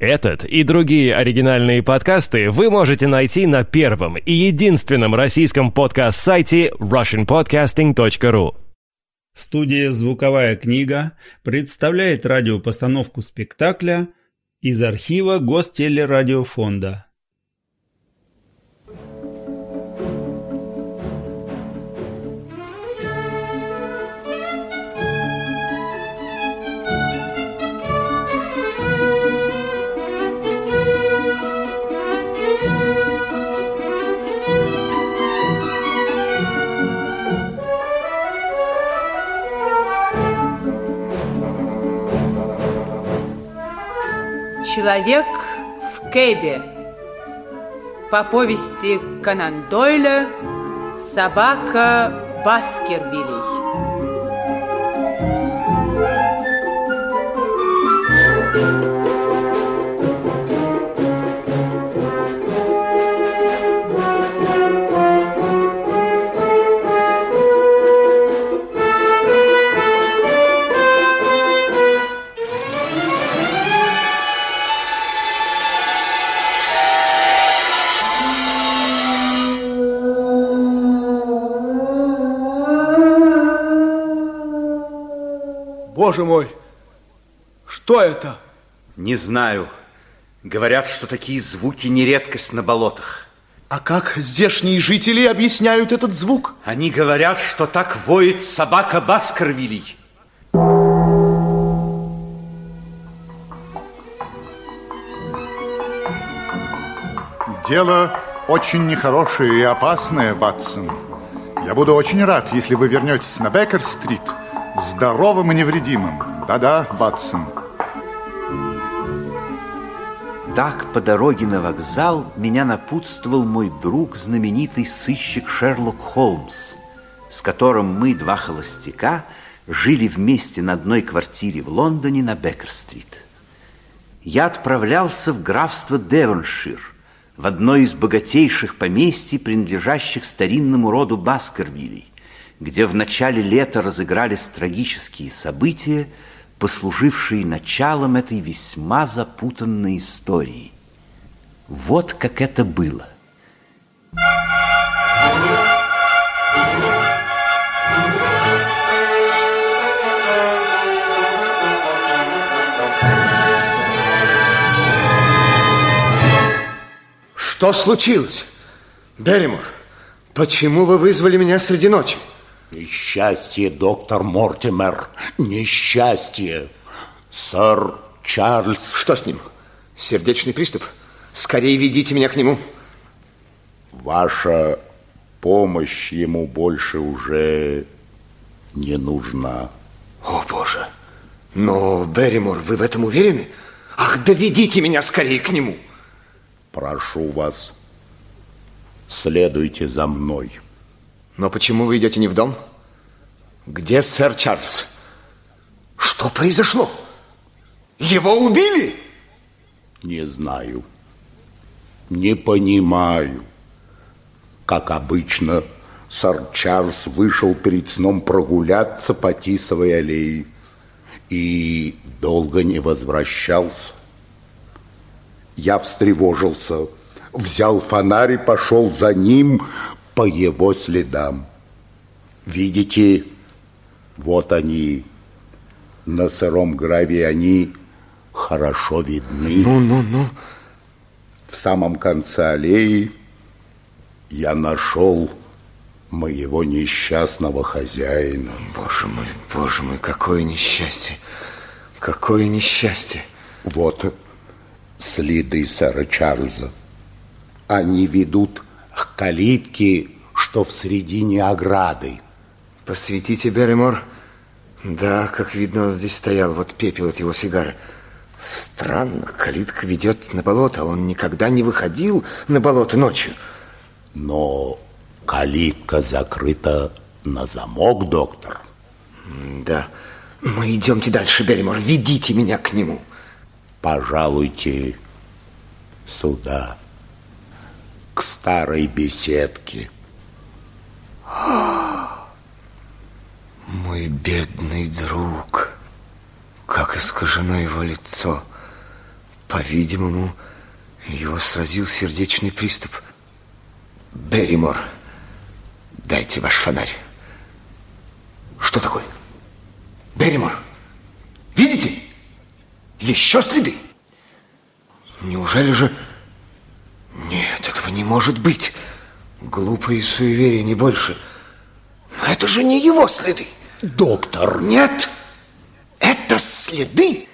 Этот и другие оригинальные подкасты вы можете найти на первом и единственном российском подкаст-сайте russianpodcasting.ru. Студия «Звуковая книга» представляет радиопостановку спектакля из архива Гостелерадиофонда. Человек в Кэбе. По повести Конан Дойля Собака Баскервилей Боже мой, что это? Не знаю. Говорят, что такие звуки не редкость на болотах. А как здешние жители объясняют этот звук? Они говорят, что так воет собака Баскервилей. Дело очень нехорошее и опасное, Ватсон. Я буду очень рад, если вы вернетесь на Беккер-стрит здоровым и невредимым. Да-да, Ватсон. Так по дороге на вокзал меня напутствовал мой друг, знаменитый сыщик Шерлок Холмс, с которым мы, два холостяка, жили вместе на одной квартире в Лондоне на Беккер-стрит. Я отправлялся в графство Девоншир, в одно из богатейших поместий, принадлежащих старинному роду Баскервилей, где в начале лета разыгрались трагические события, послужившие началом этой весьма запутанной истории. Вот как это было. Что случилось? Берримор, почему вы вызвали меня среди ночи? Несчастье, доктор Мортимер, несчастье. Сэр Чарльз... Что с ним? Сердечный приступ? Скорее ведите меня к нему. Ваша помощь ему больше уже не нужна. О, Боже! Но, Берримор, вы в этом уверены? Ах, доведите меня скорее к нему! Прошу вас, следуйте за мной. Но почему вы идете не в дом? Где сэр Чарльз? Что произошло? Его убили? Не знаю. Не понимаю. Как обычно, сэр Чарльз вышел перед сном прогуляться по Тисовой аллее и долго не возвращался. Я встревожился, взял фонарь и пошел за ним, по его следам. Видите, вот они, на сыром гравии они хорошо видны. Ну, ну, ну. В самом конце аллеи я нашел моего несчастного хозяина. Боже мой, боже мой, какое несчастье. Какое несчастье. Вот следы сэра Чарльза. Они ведут к калитке, что в середине ограды. Посветите, Берримор. Да, как видно, он здесь стоял. Вот пепел от его сигары. Странно, калитка ведет на болото. Он никогда не выходил на болото ночью. Но калитка закрыта на замок, доктор. Да. Ну, идемте дальше, Берримор. Ведите меня к нему. Пожалуйте сюда старой беседке. Мой бедный друг, как искажено его лицо. По-видимому, его сразил сердечный приступ. Берримор, дайте ваш фонарь. Что такое? Берримор, видите? Еще следы. Неужели же... Этого не может быть. Глупые суеверия, не больше. Но это же не его следы. Доктор. Нет, это следы